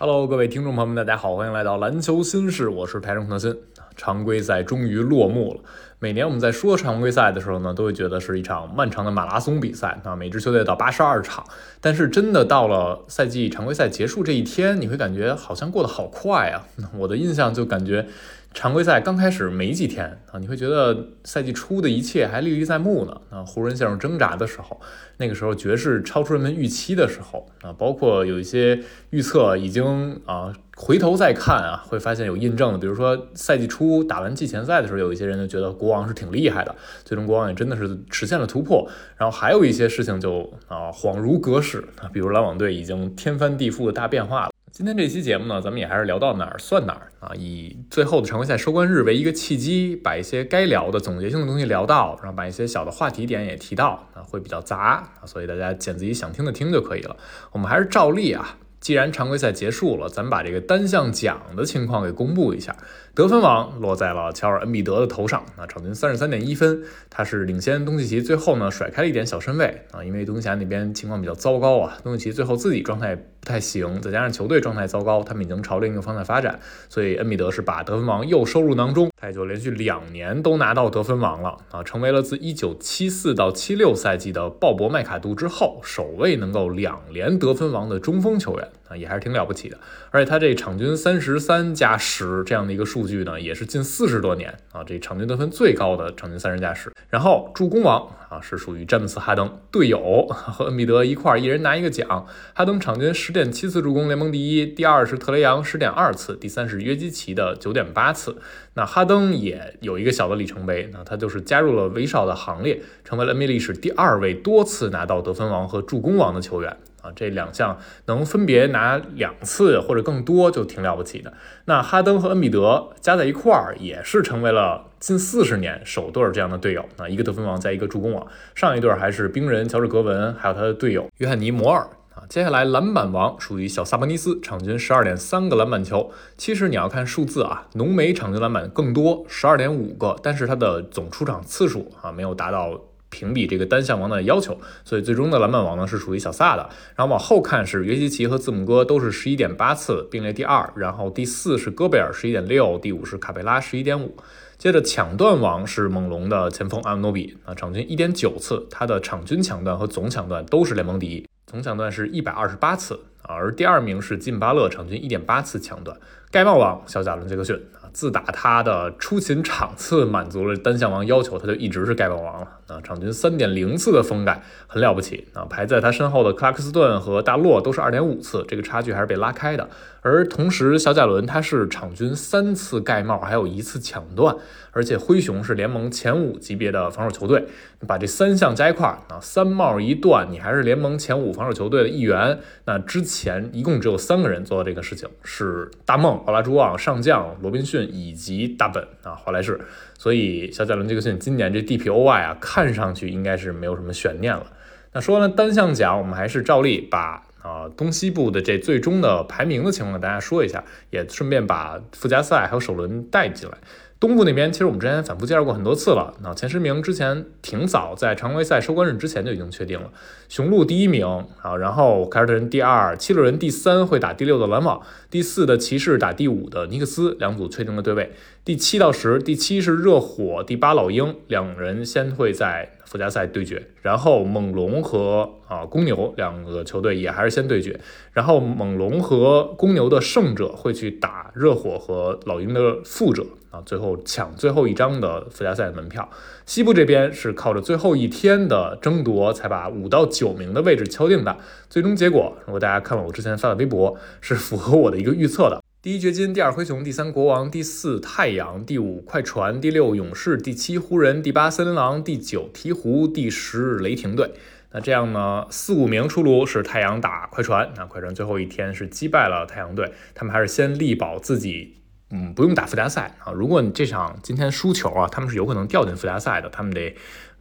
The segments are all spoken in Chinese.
Hello，各位听众朋友们，大家好，欢迎来到篮球新事，我是台中特新。常规赛终于落幕了。每年我们在说常规赛的时候呢，都会觉得是一场漫长的马拉松比赛啊，每支球队到八十二场。但是真的到了赛季常规赛结束这一天，你会感觉好像过得好快啊。我的印象就感觉。常规赛刚开始没几天啊，你会觉得赛季初的一切还历历在目呢。啊，湖人陷入挣扎的时候，那个时候爵士超出人们预期的时候啊，包括有一些预测已经啊回头再看啊，会发现有印证的。比如说赛季初打完季前赛的时候，有一些人就觉得国王是挺厉害的，最终国王也真的是实现了突破。然后还有一些事情就啊恍如隔世啊，比如篮网队已经天翻地覆的大变化了。今天这期节目呢，咱们也还是聊到哪儿算哪儿啊，以最后的常规赛收官日为一个契机，把一些该聊的总结性的东西聊到，然后把一些小的话题点也提到，啊，会比较杂啊，所以大家捡自己想听的听就可以了。我们还是照例啊。既然常规赛结束了，咱们把这个单项奖的情况给公布一下。得分王落在了乔尔·恩比德的头上，那，场均三十三点一分，他是领先东契奇，最后呢甩开了一点小身位啊，因为东契奇那边情况比较糟糕啊，东契奇最后自己状态太行，再加上球队状态糟糕，他们已经朝另一个方向发展，所以恩比德是把得分王又收入囊中，他也就连续两年都拿到得分王了啊，成为了自一九七四到七六赛季的鲍勃·麦卡杜之后首位能够两连得分王的中锋球员。啊，也还是挺了不起的，而且他这场均三十三加十这样的一个数据呢，也是近四十多年啊，这场均得分最高的场均三十加十。然后助攻王啊，是属于詹姆斯哈登队友和恩比德一块儿，一人拿一个奖。哈登场均十点七次助攻，联盟第一；第二是特雷杨十点二次，第三是约基奇的九点八次。那哈登也有一个小的里程碑，那他就是加入了威少的行列，成为了 NBA 历史第二位多次拿到得分王和助攻王的球员。啊，这两项能分别拿两次或者更多，就挺了不起的。那哈登和恩比德加在一块儿，也是成为了近四十年首对这样的队友。啊，一个得分王，在一个助攻王。上一对还是冰人乔治格文，还有他的队友约翰尼摩尔。啊，接下来篮板王属于小萨博尼斯，场均十二点三个篮板球。其实你要看数字啊，浓眉场均篮板更多，十二点五个，但是他的总出场次数啊，没有达到。评比这个单项王的要求，所以最终的篮板王呢是属于小萨的。然后往后看是约基奇和字母哥都是十一点八次并列第二，然后第四是戈贝尔十一点六，第五是卡佩拉十一点五。接着抢断王是猛龙的前锋阿诺比啊，场均一点九次，他的场均抢断和总抢断都是联盟第一，总抢断是一百二十八次，而第二名是金巴勒，场均一点八次抢断。盖帽王小贾伦杰克逊。自打他的出勤场次满足了单项王要求，他就一直是盖帽王了啊！场均三点零次的封盖很了不起啊！排在他身后的克拉克斯顿和大洛都是二点五次，这个差距还是被拉开的。而同时，小贾伦他是场均三次盖帽，还有一次抢断，而且灰熊是联盟前五级别的防守球队。把这三项加一块儿啊，三帽一断，你还是联盟前五防守球队的一员。那之前一共只有三个人做到这个事情，是大梦、奥拉朱旺、上将罗宾逊以及大本啊华莱士。所以小贾伦·杰克逊今年这 DPOY 啊，看上去应该是没有什么悬念了。那说完了单项奖，我们还是照例把啊东西部的这最终的排名的情况给大家说一下，也顺便把附加赛还有首轮带进来。东部那边，其实我们之前反复介绍过很多次了。那前十名之前挺早，在常规赛收官日之前就已经确定了。雄鹿第一名啊，然后凯尔特人第二，七六人第三会打第六的篮网，第四的骑士打第五的尼克斯，两组确定了对位。第七到十，第七是热火，第八老鹰，两人先会在。附加赛对决，然后猛龙和啊公牛两个球队也还是先对决，然后猛龙和公牛的胜者会去打热火和老鹰的负者啊，最后抢最后一张的附加赛门票。西部这边是靠着最后一天的争夺才把五到九名的位置敲定的，最终结果如果大家看了我之前发的微博，是符合我的一个预测的。第一掘金，第二灰熊，第三国王，第四太阳，第五快船，第六勇士，第七湖人，第八森林狼，第九鹈鹕，第十雷霆队。这样呢，四五名出炉是太阳打快船。那快船最后一天是击败了太阳队，他们还是先力保自己，嗯，不用打附加赛啊。如果你这场今天输球啊，他们是有可能掉进附加赛的，他们得。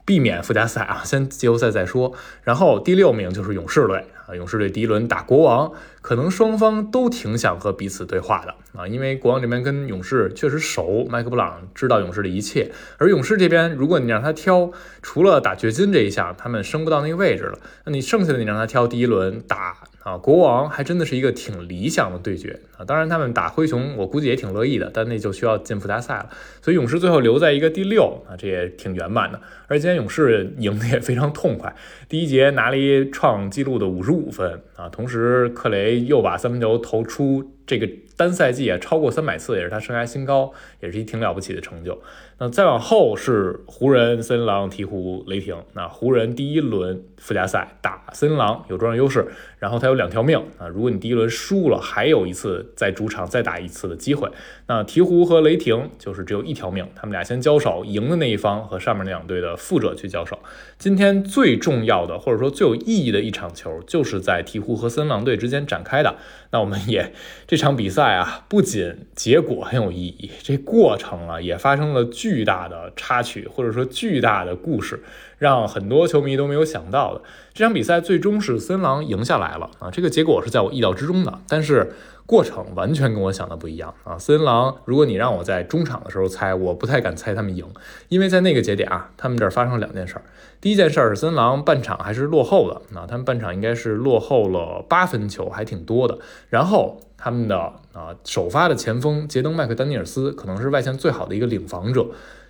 避免附加赛啊，先季后赛再说。然后第六名就是勇士队啊，勇士队第一轮打国王，可能双方都挺想和彼此对话的啊，因为国王这边跟勇士确实熟，麦克布朗知道勇士的一切，而勇士这边，如果你让他挑，除了打掘金这一项，他们升不到那个位置了，那你剩下的你让他挑第一轮打。啊，国王还真的是一个挺理想的对决啊！当然，他们打灰熊，我估计也挺乐意的，但那就需要进附加赛了。所以勇士最后留在一个第六啊，这也挺圆满的。而今天勇士赢的也非常痛快，第一节拿了一创纪录的五十五分啊，同时克雷又把三分球投出。这个单赛季啊，超过三百次也是他生涯新高，也是一挺了不起的成就。那再往后是湖人、森林狼、鹈鹕、雷霆。那湖人第一轮附加赛打森林狼有主场优势，然后他有两条命啊。如果你第一轮输了，还有一次在主场再打一次的机会。那鹈鹕和雷霆就是只有一条命，他们俩先交手，赢的那一方和上面那两队的负者去交手。今天最重要的或者说最有意义的一场球，就是在鹈鹕和森林狼队之间展开的。那我们也这。场比赛啊，不仅结果很有意义，这过程啊也发生了巨巨大的插曲，或者说巨大的故事，让很多球迷都没有想到的。这场比赛最终是森狼赢下来了啊，这个结果是在我意料之中的，但是过程完全跟我想的不一样啊。森狼，如果你让我在中场的时候猜，我不太敢猜他们赢，因为在那个节点啊，他们这儿发生了两件事儿。第一件事儿是森狼半场还是落后的，那他们半场应该是落后了八分球，还挺多的。然后他们的啊首发的前锋杰登麦克丹尼尔斯，可能是外线最好的一个领防者，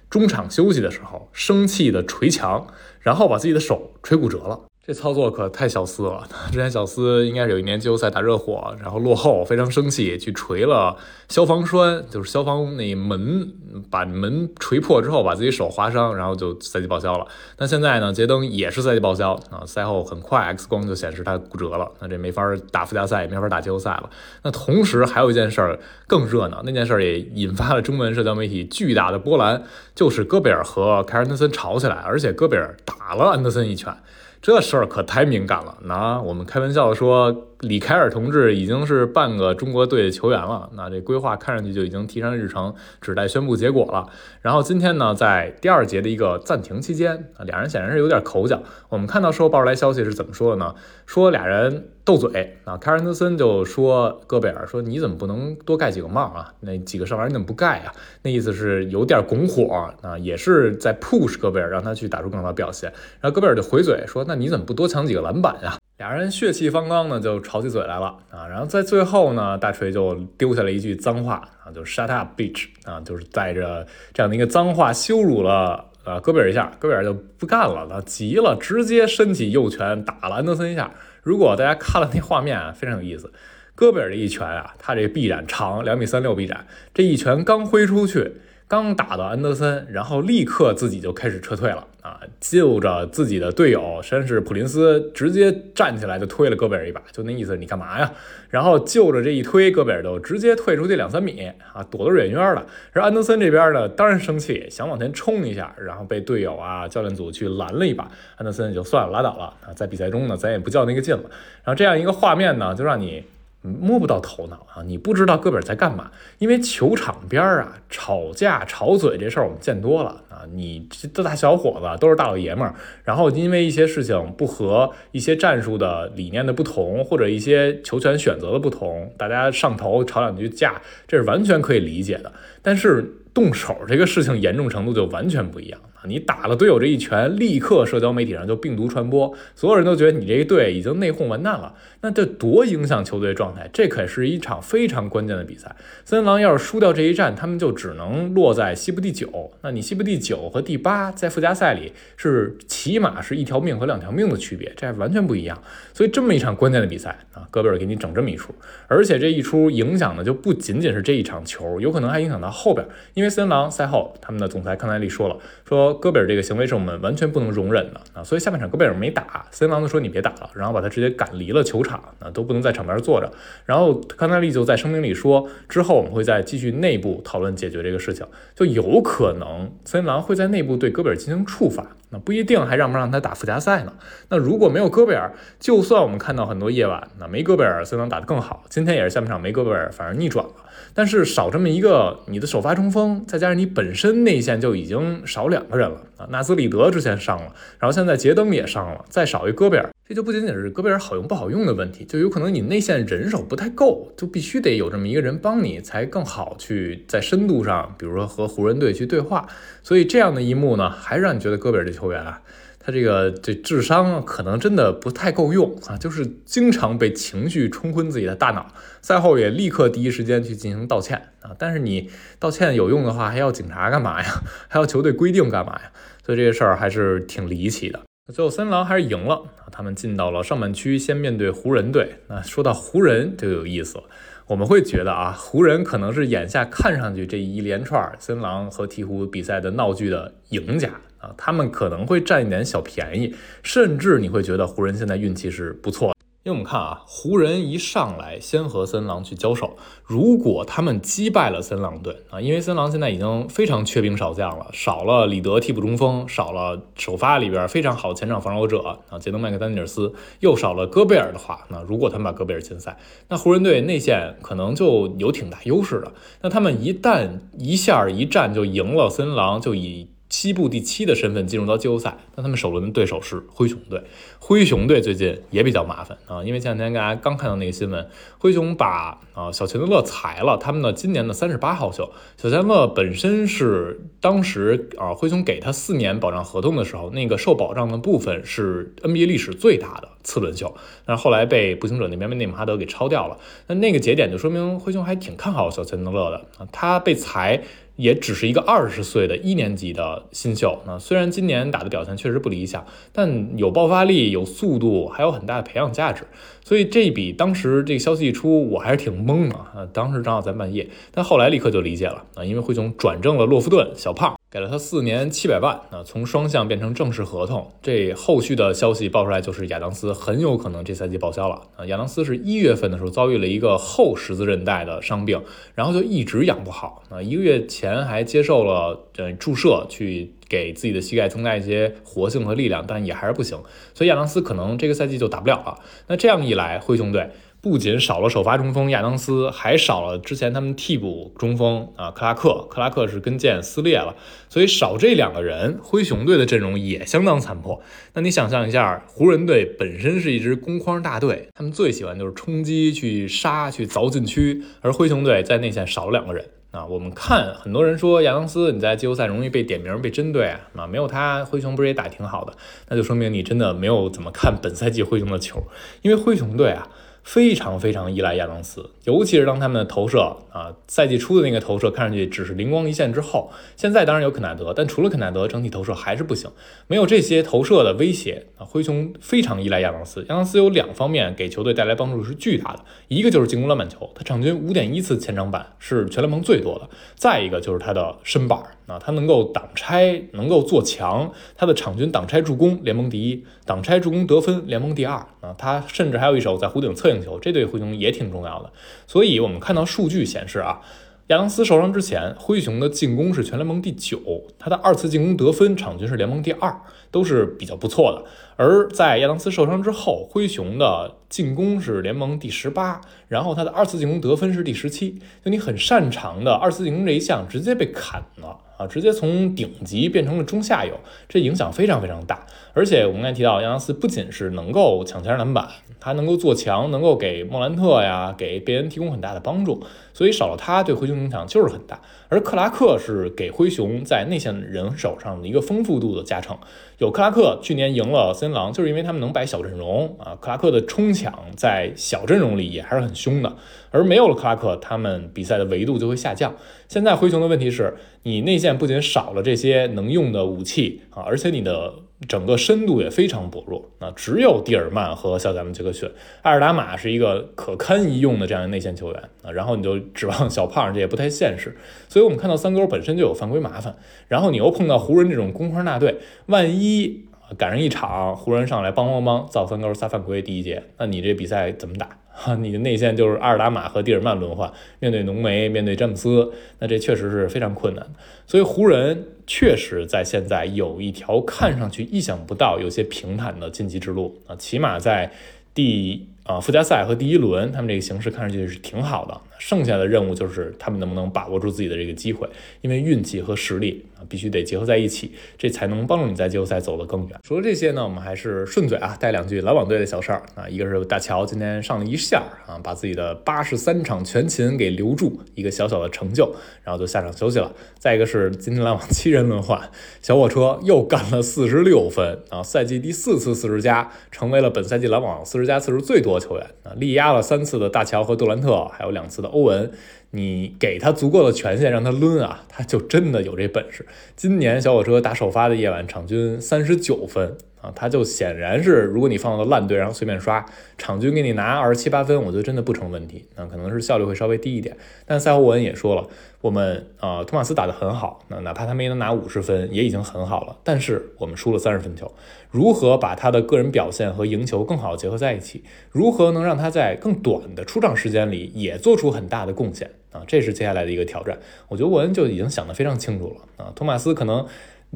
中场休息的时候生气的捶墙，然后把自己的手捶骨折了。这操作可太小斯了！之前小斯应该是有一年季后赛打热火，然后落后，非常生气，去锤了消防栓，就是消防那门，把门锤破之后，把自己手划伤，然后就赛季报销了。那现在呢，杰登也是赛季报销啊，赛后很快 X 光就显示他骨折了，那这没法打附加赛，也没法打季后赛了。那同时还有一件事儿更热闹，那件事也引发了中文社交媒体巨大的波澜，就是戈贝尔和凯尔特森吵起来，而且戈贝尔打了安德森一拳。这事儿可太敏感了。拿我们开玩笑说，李凯尔同志已经是半个中国队的球员了。那这规划看上去就已经提上日程，只待宣布结果了。然后今天呢，在第二节的一个暂停期间，啊，俩人显然是有点口角。我们看到事后爆出来消息是怎么说的呢？说俩人斗嘴啊，凯尔特森就说戈贝尔说你怎么不能多盖几个帽啊？那几个上篮你怎么不盖啊？那意思是有点拱火啊，也是在 push 戈贝尔，让他去打出更好的表现。然后戈贝尔就回嘴说那。你怎么不多抢几个篮板呀？俩人血气方刚呢，就吵起嘴来了啊！然后在最后呢，大锤就丢下了一句脏话啊，就 shut up bitch 啊，就是带着这样的一个脏话羞辱了呃戈贝尔一下，戈贝尔就不干了，他急了，直接伸起右拳打了安德森一下。如果大家看了那画面啊，非常有意思，戈贝尔这一拳啊，他这臂展长两米三六臂展，这一拳刚挥出去。刚打到安德森，然后立刻自己就开始撤退了啊！就着自己的队友，先是普林斯直接站起来就推了戈贝尔一把，就那意思，你干嘛呀？然后就着这一推，戈贝尔就直接退出去两三米啊，躲得远远的。而安德森这边呢，当然生气，想往前冲一下，然后被队友啊、教练组去拦了一把，安德森也就算了，拉倒了啊！在比赛中呢，咱也不较那个劲了。然后这样一个画面呢，就让你。摸不到头脑啊！你不知道戈贝尔在干嘛，因为球场边儿啊，吵架吵嘴这事儿我们见多了啊。你这大小伙子都是大老爷们儿，然后因为一些事情不和，一些战术的理念的不同，或者一些球权选择的不同，大家上头吵两句架，这是完全可以理解的。但是动手这个事情严重程度就完全不一样。你打了队友这一拳，立刻社交媒体上就病毒传播，所有人都觉得你这一队已经内讧完蛋了。那这多影响球队状态，这可是一场非常关键的比赛。森林狼要是输掉这一战，他们就只能落在西部第九。那你西部第九和第八在附加赛里是起码是一条命和两条命的区别，这完全不一样。所以这么一场关键的比赛啊，戈贝尔给你整这么一出，而且这一出影响的就不仅仅是这一场球，有可能还影响到后边。因为森林狼赛后他们的总裁康奈利说了，说。戈贝尔这个行为是我们完全不能容忍的啊，所以下半场戈贝尔没打，森林狼就说你别打了，然后把他直接赶离了球场啊，都不能在场边坐着。然后康纳利就在声明里说，之后我们会再继续内部讨论解决这个事情，就有可能森林狼会在内部对戈贝尔进行处罚那不一定还让不让他打附加赛呢。那如果没有戈贝尔，就算我们看到很多夜晚，那没戈贝尔，森林狼打得更好。今天也是下半场没戈贝尔，反而逆转了。但是少这么一个你的首发中锋，再加上你本身内线就已经少两个人了啊。纳斯里德之前伤了，然后现在杰登也伤了，再少一戈贝尔，这就不仅仅是戈贝尔好用不好用的问题，就有可能你内线人手不太够，就必须得有这么一个人帮你，才更好去在深度上，比如说和湖人队去对话。所以这样的一幕呢，还是让你觉得戈贝尔这球员啊。他这个这智商可能真的不太够用啊，就是经常被情绪冲昏自己的大脑。赛后也立刻第一时间去进行道歉啊，但是你道歉有用的话，还要警察干嘛呀？还要球队规定干嘛呀？所以这个事儿还是挺离奇的。最后森林狼还是赢了，他们进到了上半区，先面对湖人队。那说到湖人就有意思了，我们会觉得啊，湖人可能是眼下看上去这一连串森林狼和鹈鹕比赛的闹剧的赢家。啊，他们可能会占一点小便宜，甚至你会觉得湖人现在运气是不错。因为我们看啊，湖人一上来先和森狼去交手，如果他们击败了森狼队啊，因为森狼现在已经非常缺兵少将了，少了里德替补中锋，少了首发里边非常好前场防守者啊，杰登麦克丹尼尔斯，又少了戈贝尔的话，那如果他们把戈贝尔禁赛，那湖人队内线可能就有挺大优势的。那他们一旦一下一战就赢了森狼，就以西部第七的身份进入到季后赛，那他们首轮的对手是灰熊队。灰熊队最近也比较麻烦啊，因为前两天大家刚看到那个新闻，灰熊把啊小钱德勒裁了，他们的今年的三十八号秀。小钱德勒本身是当时啊灰熊给他四年保障合同的时候，那个受保障的部分是 NBA 历史最大的次轮秀，但是后来被步行者那边被内姆哈德给抄掉了。那那个节点就说明灰熊还挺看好小钱德勒的啊，他被裁。也只是一个二十岁的一年级的新秀，那虽然今年打的表现确实不理想，但有爆发力、有速度，还有很大的培养价值。所以这一笔当时这个消息一出，我还是挺懵的啊。当时正好在半夜，但后来立刻就理解了啊，因为灰熊转正了洛夫顿小胖。给了他四年七百万，啊，从双向变成正式合同。这后续的消息爆出来，就是亚当斯很有可能这赛季报销了。啊，亚当斯是一月份的时候遭遇了一个后十字韧带的伤病，然后就一直养不好。啊，一个月前还接受了呃注射，去给自己的膝盖增加一些活性和力量，但也还是不行。所以亚当斯可能这个赛季就打不了了。那这样一来，灰熊队。不仅少了首发中锋亚当斯，还少了之前他们替补中锋啊克拉克。克拉克是跟腱撕裂了，所以少这两个人，灰熊队的阵容也相当残破。那你想象一下，湖人队本身是一支攻框大队，他们最喜欢就是冲击、去杀、去凿禁区，而灰熊队在内线少了两个人啊。我们看很多人说亚当斯你在季后赛容易被点名、被针对啊，没有他灰熊不是也打挺好的？那就说明你真的没有怎么看本赛季灰熊的球，因为灰熊队啊。非常非常依赖亚当斯，尤其是当他们的投射啊，赛季初的那个投射看上去只是灵光一现之后，现在当然有肯纳德，但除了肯纳德，整体投射还是不行。没有这些投射的威胁啊，灰熊非常依赖亚当斯。亚当斯有两方面给球队带来帮助是巨大的，一个就是进攻篮板球，他场均五点一次前场板是全联盟最多的；再一个就是他的身板啊，他能够挡拆，能够做墙，他的场均挡拆助攻联盟第一，挡拆助攻得分联盟第二啊，他甚至还有一手在弧顶侧应这对灰熊也挺重要的。所以，我们看到数据显示啊，亚当斯受伤之前，灰熊的进攻是全联盟第九，他的二次进攻得分场均是联盟第二，都是比较不错的。而在亚当斯受伤之后，灰熊的进攻是联盟第十八，然后他的二次进攻得分是第十七，就你很擅长的二次进攻这一项直接被砍了。啊，直接从顶级变成了中下游，这影响非常非常大。而且我们刚才提到，亚当斯不仅是能够抢前篮板，他能够做墙，能够给莫兰特呀，给贝恩提供很大的帮助。所以少了他，对灰熊影响就是很大。而克拉克是给灰熊在内线人手上的一个丰富度的加成。有克拉克，去年赢了森狼，就是因为他们能摆小阵容啊。克拉克的冲抢在小阵容里也还是很凶的。而没有了克拉克，他们比赛的维度就会下降。现在灰熊的问题是，你内线不仅少了这些能用的武器啊，而且你的整个深度也非常薄弱啊。只有蒂尔曼和小贾们杰克逊，埃尔达马是一个可堪一用的这样的内线球员啊。然后你就指望小胖，这也不太现实。所以我们看到三勾本身就有犯规麻烦，然后你又碰到湖人这种攻框大队，万一赶上一场湖人上来梆梆梆造三勾仨犯规第一节，那你这比赛怎么打？哈，你的内线就是阿尔达马和蒂尔曼轮换，面对浓眉，面对詹姆斯，那这确实是非常困难。所以湖人确实在现在有一条看上去意想不到、有些平坦的晋级之路啊，起码在第。啊，附加赛和第一轮，他们这个形势看上去是挺好的。剩下的任务就是他们能不能把握住自己的这个机会，因为运气和实力啊必须得结合在一起，这才能帮助你在季后赛走得更远。除了这些呢，我们还是顺嘴啊带两句篮网队的小事儿啊，一个是大乔今天上了一下啊，把自己的八十三场全勤给留住，一个小小的成就，然后就下场休息了。再一个是今天篮网七人轮换，小火车又干了四十六分啊，赛季第四次四十加，成为了本赛季篮网四十加次数最多。球员啊，力压了三次的大乔和杜兰特，还有两次的欧文，你给他足够的权限让他抡啊，他就真的有这本事。今年小火车打首发的夜晚，场均三十九分。啊，他就显然是，如果你放到烂队，然后随便刷，场均给你拿二十七八分，我觉得真的不成问题。那可能是效率会稍微低一点。但赛后文也说了，我们呃托马斯打得很好，那哪怕他没能拿五十分，也已经很好了。但是我们输了三十分球，如何把他的个人表现和赢球更好的结合在一起？如何能让他在更短的出场时间里也做出很大的贡献？啊，这是接下来的一个挑战。我觉得沃恩就已经想得非常清楚了。啊，托马斯可能。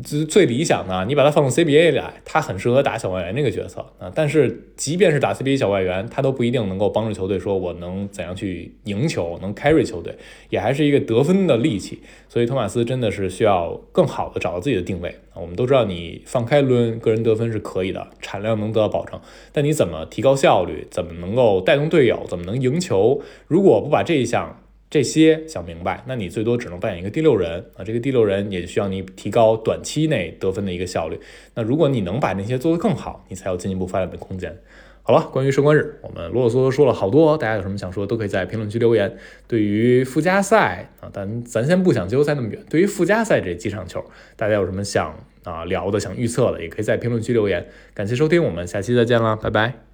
最最理想的，你把他放到 CBA 来，他很适合打小外援这个角色啊。但是即便是打 CBA 小外援，他都不一定能够帮助球队说我能怎样去赢球，能 carry 球队，也还是一个得分的利器。所以托马斯真的是需要更好的找到自己的定位我们都知道，你放开抡个人得分是可以的，产量能得到保证，但你怎么提高效率，怎么能够带动队友，怎么能赢球？如果不把这一项，这些想明白，那你最多只能扮演一个第六人啊，这个第六人也需要你提高短期内得分的一个效率。那如果你能把那些做得更好，你才有进一步发展的空间。好了，关于收官日，我们啰啰嗦嗦说了好多，大家有什么想说，都可以在评论区留言。对于附加赛啊，咱咱先不想季后赛那么远。对于附加赛这几场球，大家有什么想啊聊的、想预测的，也可以在评论区留言。感谢收听，我们下期再见了，拜拜。